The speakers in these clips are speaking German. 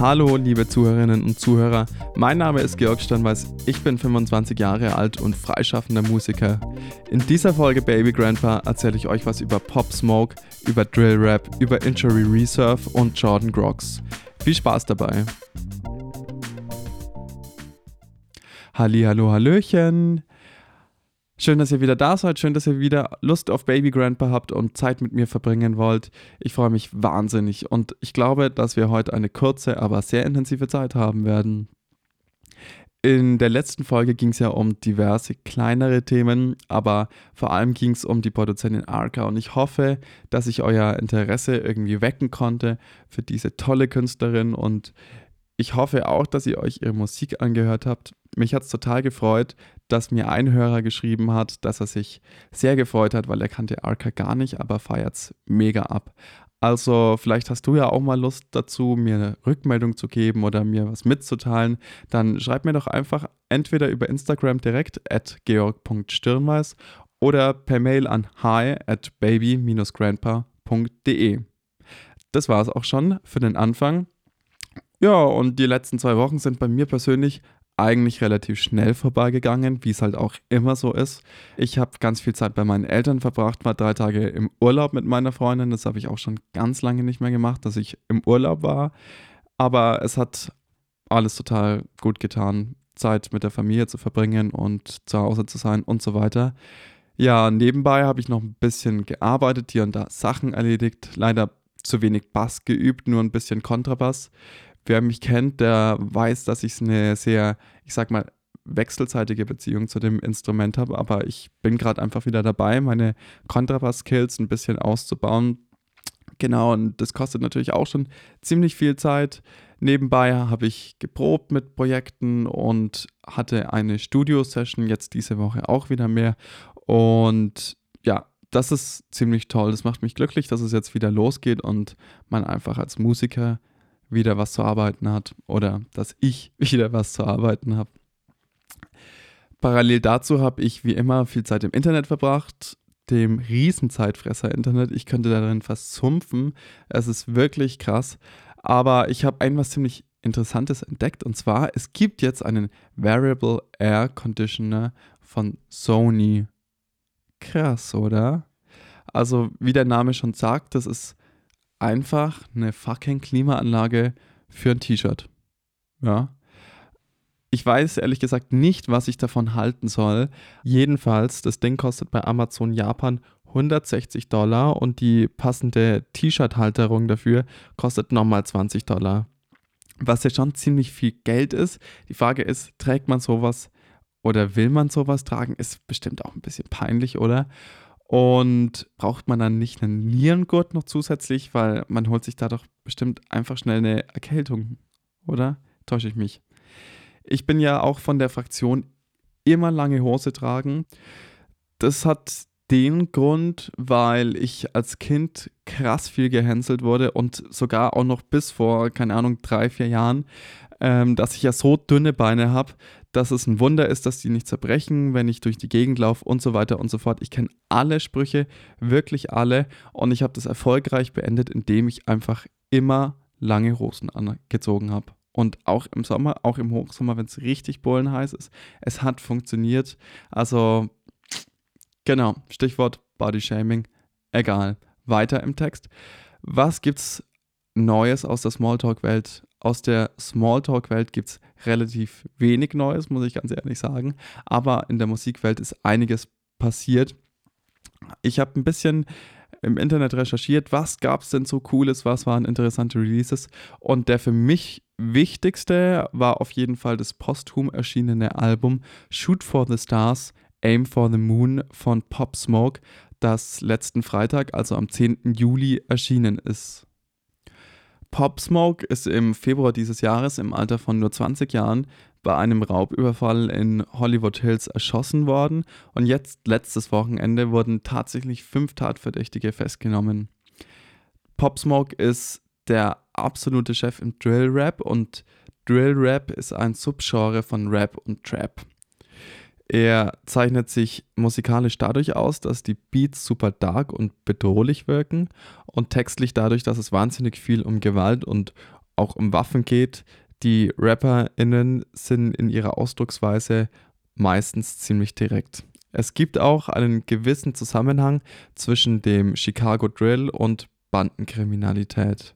Hallo, liebe Zuhörerinnen und Zuhörer. Mein Name ist Georg Sternweiß. Ich bin 25 Jahre alt und freischaffender Musiker. In dieser Folge Baby Grandpa erzähle ich euch was über Pop Smoke, über Drill Rap, über Injury Reserve und Jordan Grox. Viel Spaß dabei. Halli, hallo, hallöchen. Schön, dass ihr wieder da seid. Schön, dass ihr wieder Lust auf Baby Grandpa habt und Zeit mit mir verbringen wollt. Ich freue mich wahnsinnig und ich glaube, dass wir heute eine kurze, aber sehr intensive Zeit haben werden. In der letzten Folge ging es ja um diverse kleinere Themen, aber vor allem ging es um die Produzentin Arca und ich hoffe, dass ich euer Interesse irgendwie wecken konnte für diese tolle Künstlerin und ich hoffe auch, dass ihr euch ihre Musik angehört habt. Mich hat es total gefreut, dass mir ein Hörer geschrieben hat, dass er sich sehr gefreut hat, weil er kannte Arca gar nicht, aber feiert es mega ab. Also vielleicht hast du ja auch mal Lust dazu, mir eine Rückmeldung zu geben oder mir was mitzuteilen. Dann schreib mir doch einfach entweder über Instagram direkt at georg.stirnweiß oder per Mail an hi at baby-grandpa.de. Das war es auch schon für den Anfang. Ja, und die letzten zwei Wochen sind bei mir persönlich eigentlich relativ schnell vorbeigegangen, wie es halt auch immer so ist. Ich habe ganz viel Zeit bei meinen Eltern verbracht, war drei Tage im Urlaub mit meiner Freundin. Das habe ich auch schon ganz lange nicht mehr gemacht, dass ich im Urlaub war. Aber es hat alles total gut getan, Zeit mit der Familie zu verbringen und zu Hause zu sein und so weiter. Ja, nebenbei habe ich noch ein bisschen gearbeitet, hier und da Sachen erledigt. Leider zu wenig Bass geübt, nur ein bisschen Kontrabass. Wer mich kennt, der weiß, dass ich eine sehr, ich sag mal, wechselseitige Beziehung zu dem Instrument habe, aber ich bin gerade einfach wieder dabei, meine Kontrabass-Skills ein bisschen auszubauen. Genau, und das kostet natürlich auch schon ziemlich viel Zeit. Nebenbei habe ich geprobt mit Projekten und hatte eine Studio-Session jetzt diese Woche auch wieder mehr. Und ja, das ist ziemlich toll. Das macht mich glücklich, dass es jetzt wieder losgeht und man einfach als Musiker wieder was zu arbeiten hat oder dass ich wieder was zu arbeiten habe. Parallel dazu habe ich wie immer viel Zeit im Internet verbracht, dem Riesenzeitfresser Internet. Ich könnte darin fast zumpfen. Es ist wirklich krass. Aber ich habe ein was ziemlich Interessantes entdeckt und zwar, es gibt jetzt einen Variable Air Conditioner von Sony. Krass, oder? Also, wie der Name schon sagt, das ist einfach eine fucking Klimaanlage für ein T-Shirt. Ja. Ich weiß ehrlich gesagt nicht, was ich davon halten soll. Jedenfalls, das Ding kostet bei Amazon Japan 160 Dollar und die passende T-Shirt-Halterung dafür kostet nochmal 20 Dollar. Was ja schon ziemlich viel Geld ist. Die Frage ist, trägt man sowas oder will man sowas tragen? Ist bestimmt auch ein bisschen peinlich, oder? Und braucht man dann nicht einen Nierengurt noch zusätzlich, weil man holt sich da doch bestimmt einfach schnell eine Erkältung, oder? Täusche ich mich. Ich bin ja auch von der Fraktion immer lange Hose tragen. Das hat den Grund, weil ich als Kind krass viel gehänselt wurde und sogar auch noch bis vor, keine Ahnung, drei, vier Jahren, ähm, dass ich ja so dünne Beine habe, dass es ein Wunder ist, dass die nicht zerbrechen, wenn ich durch die Gegend laufe und so weiter und so fort. Ich kenne alle Sprüche, wirklich alle. Und ich habe das erfolgreich beendet, indem ich einfach immer lange Hosen angezogen habe. Und auch im Sommer, auch im Hochsommer, wenn es richtig bullenheiß ist. Es hat funktioniert. Also, genau, Stichwort Body Shaming. Egal. Weiter im Text. Was gibt's Neues aus der Smalltalk-Welt aus der Smalltalk-Welt gibt es relativ wenig Neues, muss ich ganz ehrlich sagen. Aber in der Musikwelt ist einiges passiert. Ich habe ein bisschen im Internet recherchiert, was gab es denn so Cooles, was waren interessante Releases. Und der für mich wichtigste war auf jeden Fall das posthum erschienene Album Shoot for the Stars, Aim for the Moon von Pop Smoke, das letzten Freitag, also am 10. Juli, erschienen ist. Pop Smoke ist im Februar dieses Jahres im Alter von nur 20 Jahren bei einem Raubüberfall in Hollywood Hills erschossen worden und jetzt letztes Wochenende wurden tatsächlich fünf Tatverdächtige festgenommen. Pop Smoke ist der absolute Chef im Drill Rap und Drill Rap ist ein Subgenre von Rap und Trap. Er zeichnet sich musikalisch dadurch aus, dass die Beats super dark und bedrohlich wirken und textlich dadurch, dass es wahnsinnig viel um Gewalt und auch um Waffen geht. Die RapperInnen sind in ihrer Ausdrucksweise meistens ziemlich direkt. Es gibt auch einen gewissen Zusammenhang zwischen dem Chicago Drill und Bandenkriminalität.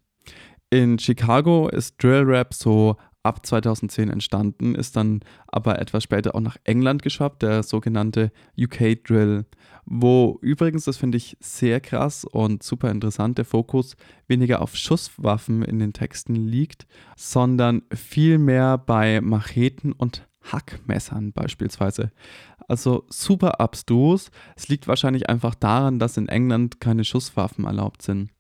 In Chicago ist Drill Rap so ab 2010 entstanden, ist dann aber etwas später auch nach England geschwappt, der sogenannte UK Drill, wo übrigens, das finde ich sehr krass und super interessant, der Fokus weniger auf Schusswaffen in den Texten liegt, sondern vielmehr bei Macheten und Hackmessern beispielsweise. Also super abstrus. Es liegt wahrscheinlich einfach daran, dass in England keine Schusswaffen erlaubt sind.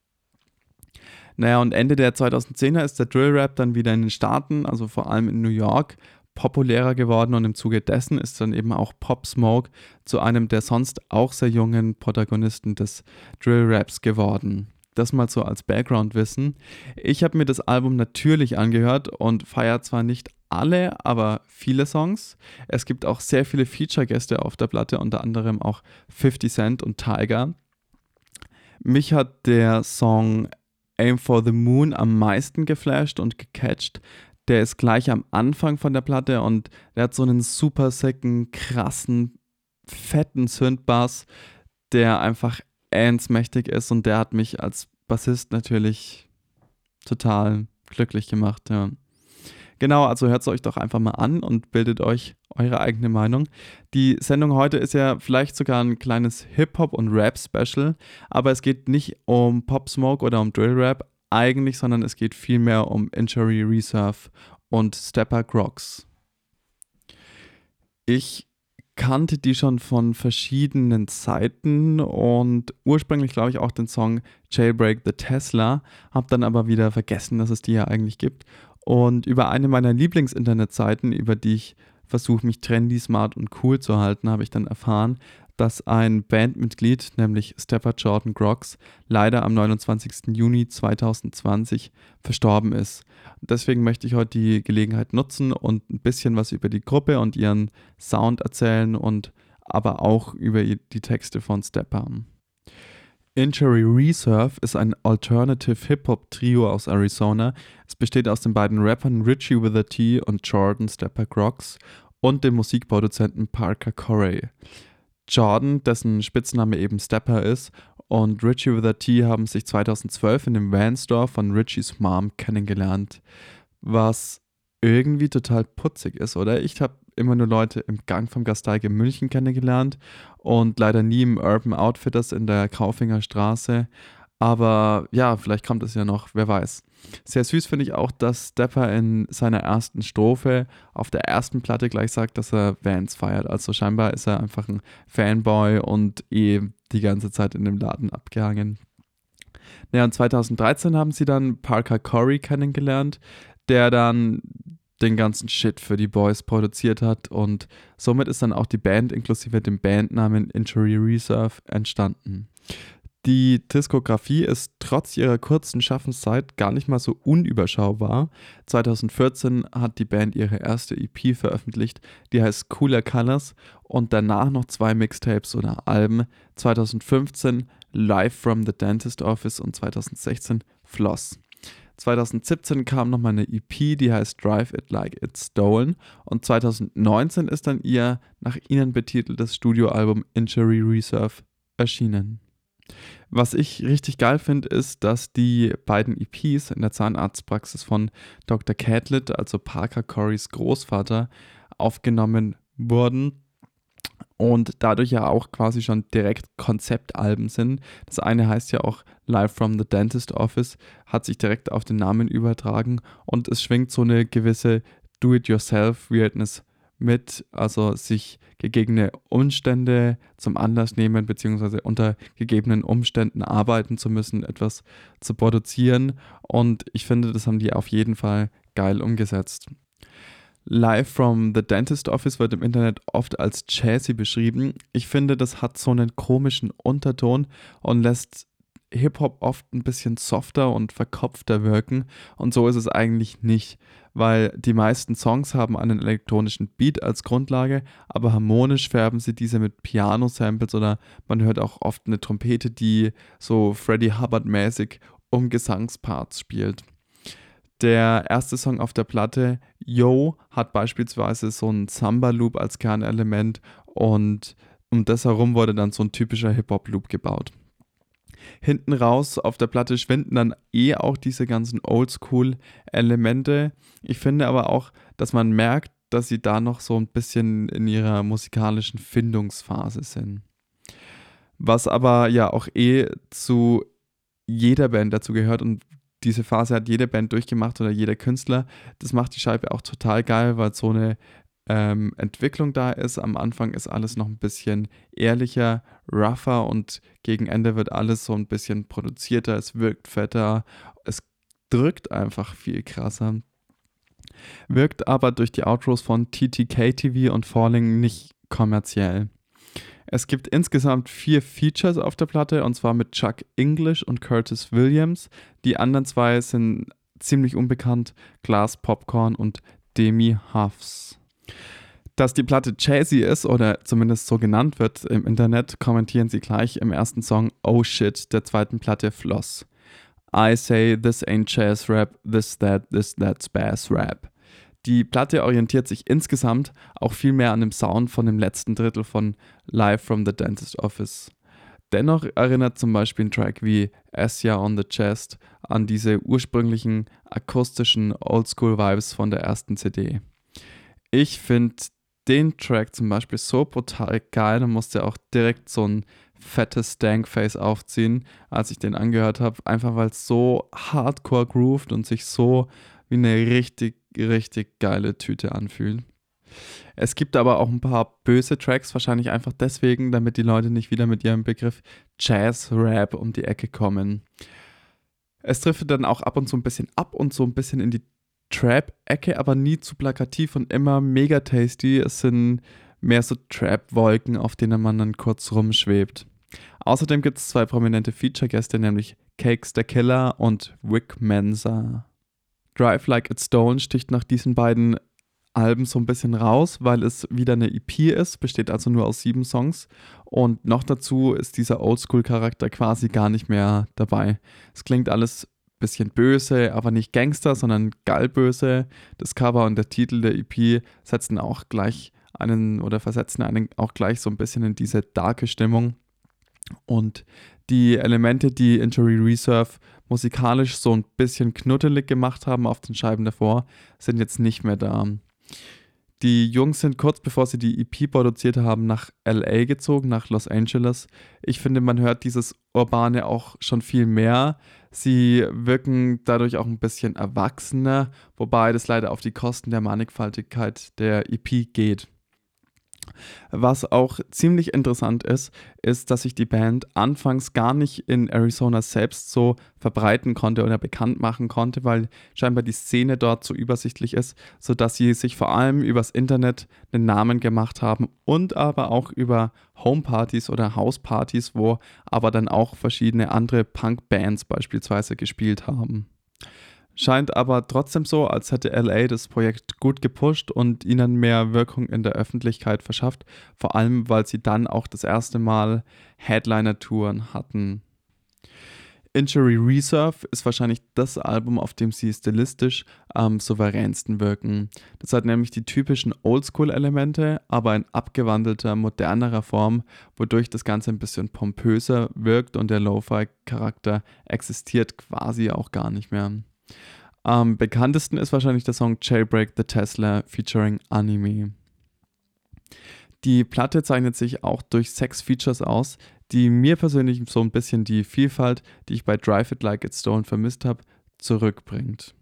Naja, und Ende der 2010er ist der Drill Rap dann wieder in den Staaten, also vor allem in New York, populärer geworden und im Zuge dessen ist dann eben auch Pop Smoke zu einem der sonst auch sehr jungen Protagonisten des Drill Raps geworden. Das mal so als Background-Wissen. Ich habe mir das Album natürlich angehört und feiere zwar nicht alle, aber viele Songs. Es gibt auch sehr viele Feature-Gäste auf der Platte, unter anderem auch 50 Cent und Tiger. Mich hat der Song Aim for the Moon am meisten geflasht und gecatcht. Der ist gleich am Anfang von der Platte und der hat so einen super sicken, krassen, fetten Synthbass, der einfach mächtig ist und der hat mich als Bassist natürlich total glücklich gemacht, ja. Genau, also hört es euch doch einfach mal an und bildet euch eure eigene Meinung. Die Sendung heute ist ja vielleicht sogar ein kleines Hip-Hop- und Rap-Special, aber es geht nicht um Pop Smoke oder um Drill Rap eigentlich, sondern es geht vielmehr um Injury Reserve und Stepper Crocs. Ich kannte die schon von verschiedenen Seiten und ursprünglich glaube ich auch den Song Jailbreak the Tesla, habe dann aber wieder vergessen, dass es die ja eigentlich gibt und über eine meiner Lieblingsinternetseiten, über die ich versuche, mich trendy, smart und cool zu halten, habe ich dann erfahren, dass ein Bandmitglied, nämlich Stepper Jordan Grox, leider am 29. Juni 2020 verstorben ist. Deswegen möchte ich heute die Gelegenheit nutzen und ein bisschen was über die Gruppe und ihren Sound erzählen und aber auch über die Texte von Stepper. Injury Reserve ist ein Alternative Hip-Hop-Trio aus Arizona. Es besteht aus den beiden Rappern Richie with a T und Jordan Stepper Crocs und dem Musikproduzenten Parker Corey. Jordan, dessen Spitzname eben Stepper ist, und Richie with a T haben sich 2012 in dem Van-Store von Richies Mom kennengelernt, was irgendwie total putzig ist, oder? Ich habe immer nur Leute im Gang vom Gasteig in München kennengelernt und leider nie im Urban Outfitters in der Kaufinger Straße. Aber ja, vielleicht kommt es ja noch, wer weiß. Sehr süß finde ich auch, dass Stepper in seiner ersten Strophe auf der ersten Platte gleich sagt, dass er Vans feiert. Also scheinbar ist er einfach ein Fanboy und eh die ganze Zeit in dem Laden abgehangen. Naja, und 2013 haben sie dann Parker Corey kennengelernt, der dann den ganzen Shit für die Boys produziert hat und somit ist dann auch die Band inklusive dem Bandnamen Injury Reserve entstanden. Die Diskografie ist trotz ihrer kurzen Schaffenszeit gar nicht mal so unüberschaubar. 2014 hat die Band ihre erste EP veröffentlicht, die heißt Cooler Colors und danach noch zwei Mixtapes oder Alben. 2015 Live from the Dentist Office und 2016 Floss. 2017 kam nochmal eine EP, die heißt Drive It Like It's Stolen. Und 2019 ist dann ihr nach ihnen betiteltes Studioalbum Injury Reserve erschienen. Was ich richtig geil finde, ist, dass die beiden EPs in der Zahnarztpraxis von Dr. Catlett, also Parker Corys Großvater, aufgenommen wurden und dadurch ja auch quasi schon direkt Konzeptalben sind. Das eine heißt ja auch Live from the Dentist Office, hat sich direkt auf den Namen übertragen und es schwingt so eine gewisse Do-it-yourself-Weirdness mit, also sich gegebene Umstände zum Anlass nehmen, beziehungsweise unter gegebenen Umständen arbeiten zu müssen, etwas zu produzieren. Und ich finde, das haben die auf jeden Fall geil umgesetzt. Live from the Dentist Office wird im Internet oft als Jazzy beschrieben. Ich finde, das hat so einen komischen Unterton und lässt Hip-Hop oft ein bisschen softer und verkopfter wirken. Und so ist es eigentlich nicht, weil die meisten Songs haben einen elektronischen Beat als Grundlage, aber harmonisch färben sie diese mit Piano-Samples oder man hört auch oft eine Trompete, die so Freddie Hubbard-mäßig um Gesangsparts spielt. Der erste Song auf der Platte, Yo, hat beispielsweise so einen Samba-Loop als Kernelement und um das herum wurde dann so ein typischer Hip-Hop-Loop gebaut. Hinten raus auf der Platte schwinden dann eh auch diese ganzen Oldschool-Elemente. Ich finde aber auch, dass man merkt, dass sie da noch so ein bisschen in ihrer musikalischen Findungsphase sind. Was aber ja auch eh zu jeder Band dazu gehört und diese Phase hat jede Band durchgemacht oder jeder Künstler. Das macht die Scheibe auch total geil, weil so eine ähm, Entwicklung da ist. Am Anfang ist alles noch ein bisschen ehrlicher, rougher und gegen Ende wird alles so ein bisschen produzierter, es wirkt fetter, es drückt einfach viel krasser. Wirkt aber durch die Outros von TTK TV und Falling nicht kommerziell. Es gibt insgesamt vier Features auf der Platte und zwar mit Chuck English und Curtis Williams. Die anderen zwei sind ziemlich unbekannt: Glass Popcorn und Demi Huffs. Dass die Platte jazzy ist oder zumindest so genannt wird im Internet, kommentieren sie gleich im ersten Song Oh Shit der zweiten Platte Floss. I say this ain't jazz rap, this that, this that's bass rap. Die Platte orientiert sich insgesamt auch viel mehr an dem Sound von dem letzten Drittel von Live from the Dentist Office. Dennoch erinnert zum Beispiel ein Track wie Asia on the Chest an diese ursprünglichen akustischen Oldschool-Vibes von der ersten CD. Ich finde den Track zum Beispiel so brutal geil und musste auch direkt so ein fettes Stankface aufziehen, als ich den angehört habe. Einfach weil es so hardcore grooved und sich so wie eine richtig, richtig geile Tüte anfühlt. Es gibt aber auch ein paar böse Tracks, wahrscheinlich einfach deswegen, damit die Leute nicht wieder mit ihrem Begriff Jazz-Rap um die Ecke kommen. Es trifft dann auch ab und zu ein bisschen ab und so ein bisschen in die Trap-Ecke, aber nie zu plakativ und immer mega tasty. Es sind mehr so Trap-Wolken, auf denen man dann kurz rumschwebt. Außerdem gibt es zwei prominente Feature-Gäste, nämlich Cakes the Killer und Wick Mensa. Drive Like It's Stone sticht nach diesen beiden Alben so ein bisschen raus, weil es wieder eine EP ist, besteht also nur aus sieben Songs. Und noch dazu ist dieser Oldschool-Charakter quasi gar nicht mehr dabei. Es klingt alles bisschen böse, aber nicht Gangster, sondern gallböse. Das Cover und der Titel der EP setzen auch gleich einen oder versetzen einen auch gleich so ein bisschen in diese darke Stimmung. Und die Elemente, die Injury Reserve musikalisch so ein bisschen knuddelig gemacht haben auf den Scheiben davor, sind jetzt nicht mehr da. Die Jungs sind kurz bevor sie die EP produziert haben nach LA gezogen, nach Los Angeles. Ich finde, man hört dieses Urbane auch schon viel mehr. Sie wirken dadurch auch ein bisschen erwachsener, wobei das leider auf die Kosten der Mannigfaltigkeit der EP geht. Was auch ziemlich interessant ist, ist, dass sich die Band anfangs gar nicht in Arizona selbst so verbreiten konnte oder bekannt machen konnte, weil scheinbar die Szene dort so übersichtlich ist, sodass sie sich vor allem übers Internet einen Namen gemacht haben und aber auch über Homepartys oder Hauspartys, wo aber dann auch verschiedene andere Punk-Bands beispielsweise gespielt haben. Scheint aber trotzdem so, als hätte LA das Projekt gut gepusht und ihnen mehr Wirkung in der Öffentlichkeit verschafft, vor allem weil sie dann auch das erste Mal Headliner-Touren hatten. Injury Reserve ist wahrscheinlich das Album, auf dem sie stilistisch am souveränsten wirken. Das hat nämlich die typischen Oldschool-Elemente, aber in abgewandelter, modernerer Form, wodurch das Ganze ein bisschen pompöser wirkt und der Lo-Fi-Charakter existiert quasi auch gar nicht mehr. Am bekanntesten ist wahrscheinlich der Song Jailbreak the Tesla featuring Anime. Die Platte zeichnet sich auch durch sechs Features aus, die mir persönlich so ein bisschen die Vielfalt, die ich bei Drive It Like It's Stone vermisst habe, zurückbringt.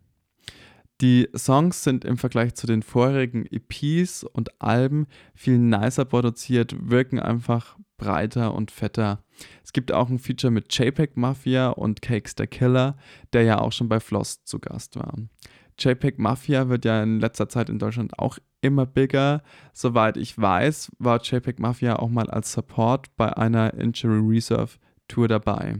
Die Songs sind im Vergleich zu den vorherigen EPs und Alben viel nicer produziert, wirken einfach breiter und fetter. Es gibt auch ein Feature mit JPEG Mafia und Cakes the Killer, der ja auch schon bei Floss zu Gast war. JPEG Mafia wird ja in letzter Zeit in Deutschland auch immer bigger. Soweit ich weiß, war JPEG Mafia auch mal als Support bei einer Injury Reserve Tour dabei.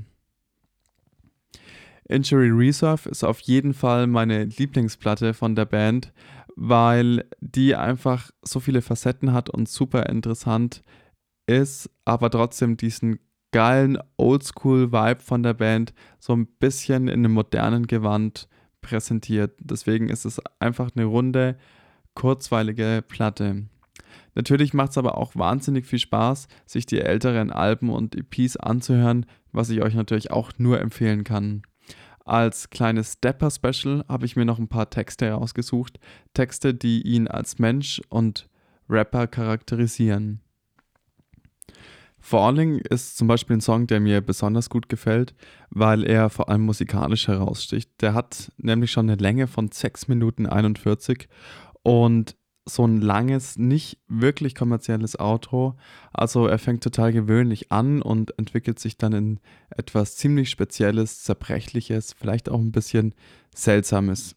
Injury Reserve ist auf jeden Fall meine Lieblingsplatte von der Band, weil die einfach so viele Facetten hat und super interessant ist, aber trotzdem diesen geilen Oldschool-Vibe von der Band so ein bisschen in einem modernen Gewand präsentiert. Deswegen ist es einfach eine runde, kurzweilige Platte. Natürlich macht es aber auch wahnsinnig viel Spaß, sich die älteren Alben und EPs anzuhören, was ich euch natürlich auch nur empfehlen kann. Als kleines Stepper-Special habe ich mir noch ein paar Texte herausgesucht. Texte, die ihn als Mensch und Rapper charakterisieren. Falling ist zum Beispiel ein Song, der mir besonders gut gefällt, weil er vor allem musikalisch heraussticht. Der hat nämlich schon eine Länge von 6 Minuten 41 und so ein langes, nicht wirklich kommerzielles Outro. Also er fängt total gewöhnlich an und entwickelt sich dann in etwas ziemlich Spezielles, Zerbrechliches, vielleicht auch ein bisschen Seltsames.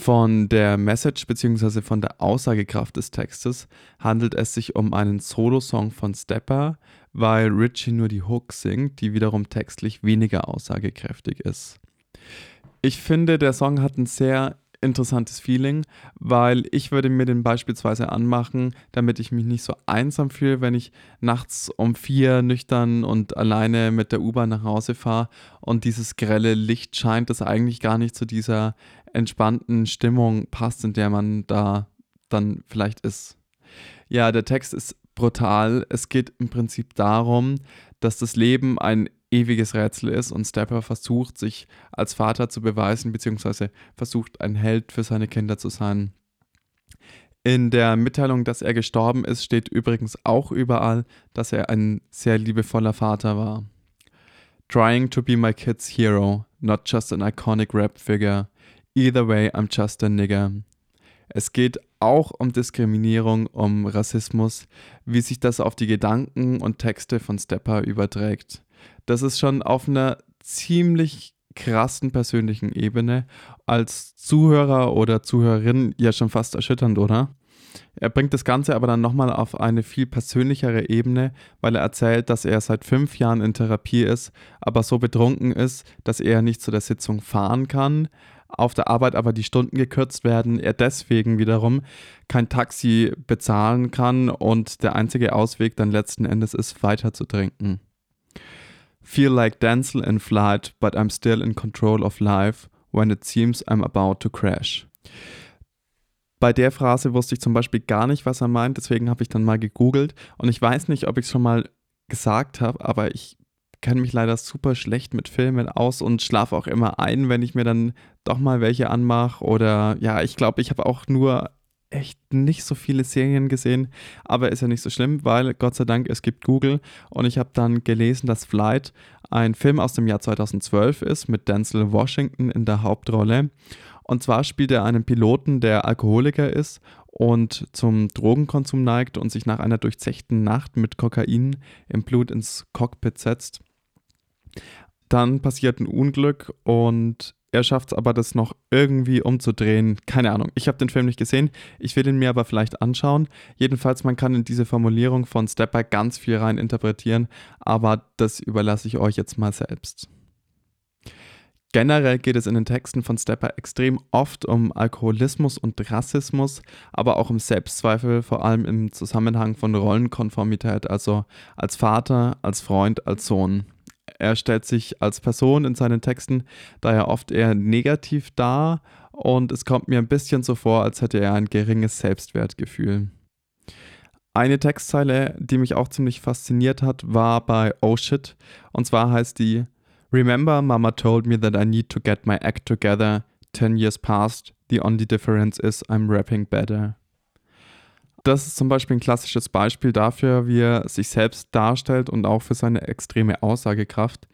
Von der Message bzw. von der Aussagekraft des Textes handelt es sich um einen Solo-Song von Stepper, weil Richie nur die Hook singt, die wiederum textlich weniger aussagekräftig ist. Ich finde, der Song hat ein sehr interessantes Feeling, weil ich würde mir den beispielsweise anmachen, damit ich mich nicht so einsam fühle, wenn ich nachts um vier nüchtern und alleine mit der U-Bahn nach Hause fahre und dieses grelle Licht scheint, das eigentlich gar nicht zu dieser entspannten Stimmung passt, in der man da dann vielleicht ist. Ja, der Text ist brutal. Es geht im Prinzip darum, dass das Leben ein ewiges Rätsel ist und Stepper versucht, sich als Vater zu beweisen, beziehungsweise versucht, ein Held für seine Kinder zu sein. In der Mitteilung, dass er gestorben ist, steht übrigens auch überall, dass er ein sehr liebevoller Vater war. Trying to be my kid's hero, not just an iconic rap figure. Either way, I'm just a nigger. Es geht auch um Diskriminierung, um Rassismus, wie sich das auf die Gedanken und Texte von Stepper überträgt. Das ist schon auf einer ziemlich krassen persönlichen Ebene als Zuhörer oder Zuhörerin ja schon fast erschütternd, oder? Er bringt das Ganze aber dann nochmal auf eine viel persönlichere Ebene, weil er erzählt, dass er seit fünf Jahren in Therapie ist, aber so betrunken ist, dass er nicht zu der Sitzung fahren kann, auf der Arbeit aber die Stunden gekürzt werden, er deswegen wiederum kein Taxi bezahlen kann und der einzige Ausweg dann letzten Endes ist, weiter zu trinken. Feel like Denzel in flight, but I'm still in control of life when it seems I'm about to crash. Bei der Phrase wusste ich zum Beispiel gar nicht, was er meint, deswegen habe ich dann mal gegoogelt und ich weiß nicht, ob ich es schon mal gesagt habe, aber ich kenne mich leider super schlecht mit Filmen aus und schlafe auch immer ein, wenn ich mir dann doch mal welche anmache. Oder ja, ich glaube, ich habe auch nur echt nicht so viele Serien gesehen, aber ist ja nicht so schlimm, weil Gott sei Dank es gibt Google und ich habe dann gelesen, dass Flight ein Film aus dem Jahr 2012 ist mit Denzel Washington in der Hauptrolle. Und zwar spielt er einen Piloten, der Alkoholiker ist und zum Drogenkonsum neigt und sich nach einer durchzechten Nacht mit Kokain im Blut ins Cockpit setzt. Dann passiert ein Unglück und er schafft es aber, das noch irgendwie umzudrehen. Keine Ahnung. Ich habe den Film nicht gesehen. Ich will ihn mir aber vielleicht anschauen. Jedenfalls, man kann in diese Formulierung von Stepper ganz viel rein interpretieren, aber das überlasse ich euch jetzt mal selbst. Generell geht es in den Texten von Stepper extrem oft um Alkoholismus und Rassismus, aber auch um Selbstzweifel, vor allem im Zusammenhang von Rollenkonformität, also als Vater, als Freund, als Sohn. Er stellt sich als Person in seinen Texten daher oft eher negativ dar und es kommt mir ein bisschen so vor, als hätte er ein geringes Selbstwertgefühl. Eine Textzeile, die mich auch ziemlich fasziniert hat, war bei Oh Shit. Und zwar heißt die Remember, Mama told me that I need to get my act together. Ten years passed. The only difference is I'm rapping better. Das ist zum Beispiel ein klassisches Beispiel dafür, wie er sich selbst darstellt und auch für seine extreme Aussagekraft.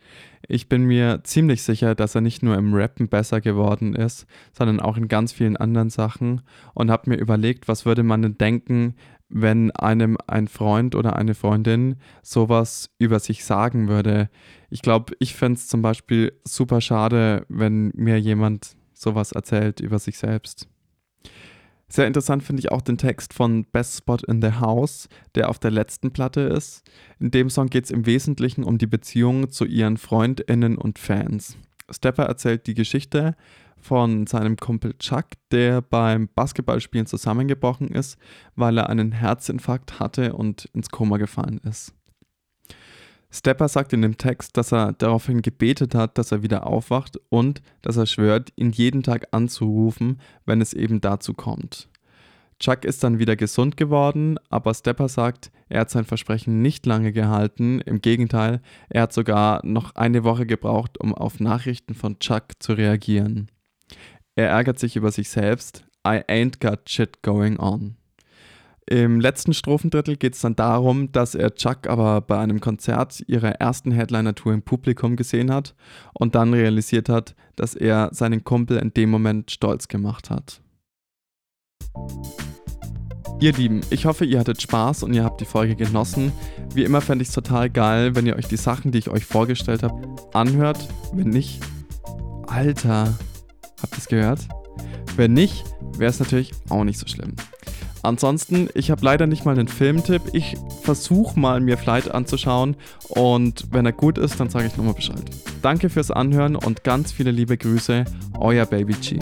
Ich bin mir ziemlich sicher, dass er nicht nur im Rappen besser geworden ist, sondern auch in ganz vielen anderen Sachen und habe mir überlegt, was würde man denn denken, wenn einem ein Freund oder eine Freundin sowas über sich sagen würde. Ich glaube, ich fände es zum Beispiel super schade, wenn mir jemand sowas erzählt über sich selbst. Sehr interessant finde ich auch den Text von Best Spot in the House, der auf der letzten Platte ist. In dem Song geht es im Wesentlichen um die Beziehung zu ihren FreundInnen und Fans. Stepper erzählt die Geschichte von seinem Kumpel Chuck, der beim Basketballspielen zusammengebrochen ist, weil er einen Herzinfarkt hatte und ins Koma gefallen ist. Stepper sagt in dem Text, dass er daraufhin gebetet hat, dass er wieder aufwacht und dass er schwört, ihn jeden Tag anzurufen, wenn es eben dazu kommt. Chuck ist dann wieder gesund geworden, aber Stepper sagt, er hat sein Versprechen nicht lange gehalten. Im Gegenteil, er hat sogar noch eine Woche gebraucht, um auf Nachrichten von Chuck zu reagieren. Er ärgert sich über sich selbst. I ain't got shit going on. Im letzten Strophendrittel geht es dann darum, dass er Chuck aber bei einem Konzert ihrer ersten Headliner-Tour im Publikum gesehen hat und dann realisiert hat, dass er seinen Kumpel in dem Moment stolz gemacht hat. Ihr Lieben, ich hoffe, ihr hattet Spaß und ihr habt die Folge genossen. Wie immer fände ich es total geil, wenn ihr euch die Sachen, die ich euch vorgestellt habe, anhört. Wenn nicht, Alter, habt ihr es gehört? Wenn nicht, wäre es natürlich auch nicht so schlimm. Ansonsten, ich habe leider nicht mal einen Filmtipp. Ich versuche mal, mir Flight anzuschauen und wenn er gut ist, dann sage ich nochmal Bescheid. Danke fürs Anhören und ganz viele liebe Grüße, euer Baby G.